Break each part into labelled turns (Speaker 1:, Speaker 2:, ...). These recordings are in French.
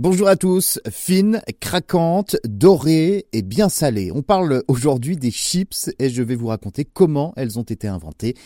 Speaker 1: Bonjour à tous, fine, craquante, dorée et bien salée. On parle aujourd'hui des chips et je vais vous raconter comment elles ont été inventées.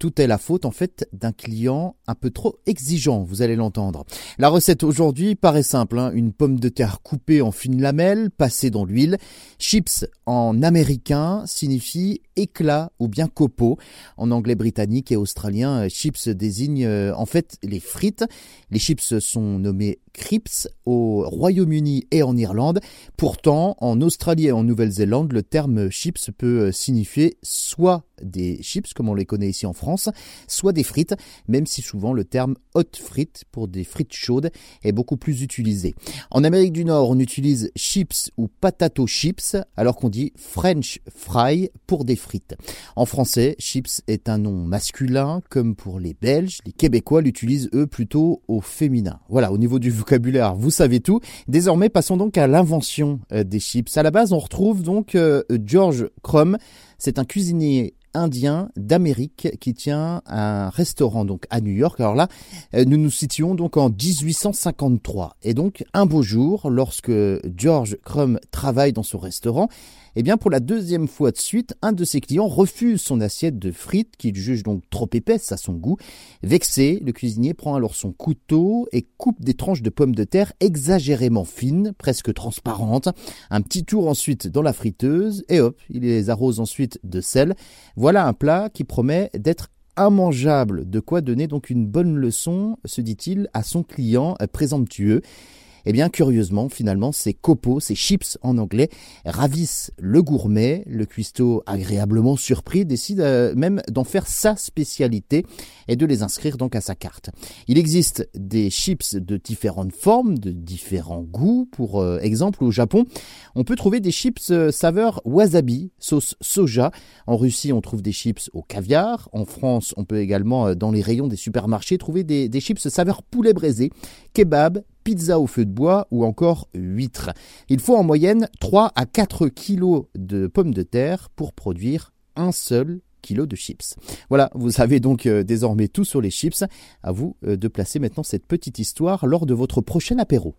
Speaker 1: Tout est la faute en fait d'un client un peu trop exigeant, vous allez l'entendre. La recette aujourd'hui paraît simple, hein. une pomme de terre coupée en fines lamelles, passée dans l'huile. Chips en américain signifie éclat ou bien copeaux. En anglais britannique et australien, chips désigne euh, en fait les frites. Les chips sont nommés crips au Royaume-Uni et en Irlande. Pourtant, en Australie et en Nouvelle-Zélande, le terme chips peut euh, signifier soit des chips, comme on les connaît ici en France, soit des frites, même si souvent le terme hot frites pour des frites chaudes est beaucoup plus utilisé. En Amérique du Nord, on utilise chips ou patato chips, alors qu'on dit French fry pour des frites. En français, chips est un nom masculin, comme pour les Belges. Les Québécois l'utilisent eux plutôt au féminin. Voilà, au niveau du vocabulaire, vous savez tout. Désormais, passons donc à l'invention euh, des chips. À la base, on retrouve donc euh, George Crumb. C'est un cuisinier indien d'Amérique qui tient un restaurant donc à New York. Alors là, euh, nous nous situons donc en 1853. Et donc un beau jour, lorsque George Crumb travaille dans son restaurant, eh bien pour la deuxième fois de suite, un de ses clients refuse son assiette de frites qu'il juge donc trop épaisse à son goût. Vexé, le cuisinier prend alors son couteau et coupe des tranches de pommes de terre exagérément fines, presque transparentes. Un petit tour ensuite dans la friteuse et hop, il les arrose ensuite de sel. Voilà un plat qui promet d'être immangeable, de quoi donner donc une bonne leçon, se dit-il, à son client présomptueux. Eh bien, curieusement, finalement, ces copeaux, ces chips en anglais, ravissent le gourmet. Le cuistot, agréablement surpris, décide euh, même d'en faire sa spécialité et de les inscrire donc à sa carte. Il existe des chips de différentes formes, de différents goûts. Pour euh, exemple, au Japon, on peut trouver des chips euh, saveur wasabi, sauce soja. En Russie, on trouve des chips au caviar. En France, on peut également, dans les rayons des supermarchés, trouver des, des chips saveur poulet braisé, kebab, pizza au feu de bois ou encore huîtres. Il faut en moyenne 3 à 4 kilos de pommes de terre pour produire un seul kilo de chips. Voilà, vous savez donc euh, désormais tout sur les chips. À vous euh, de placer maintenant cette petite histoire lors de votre prochain apéro.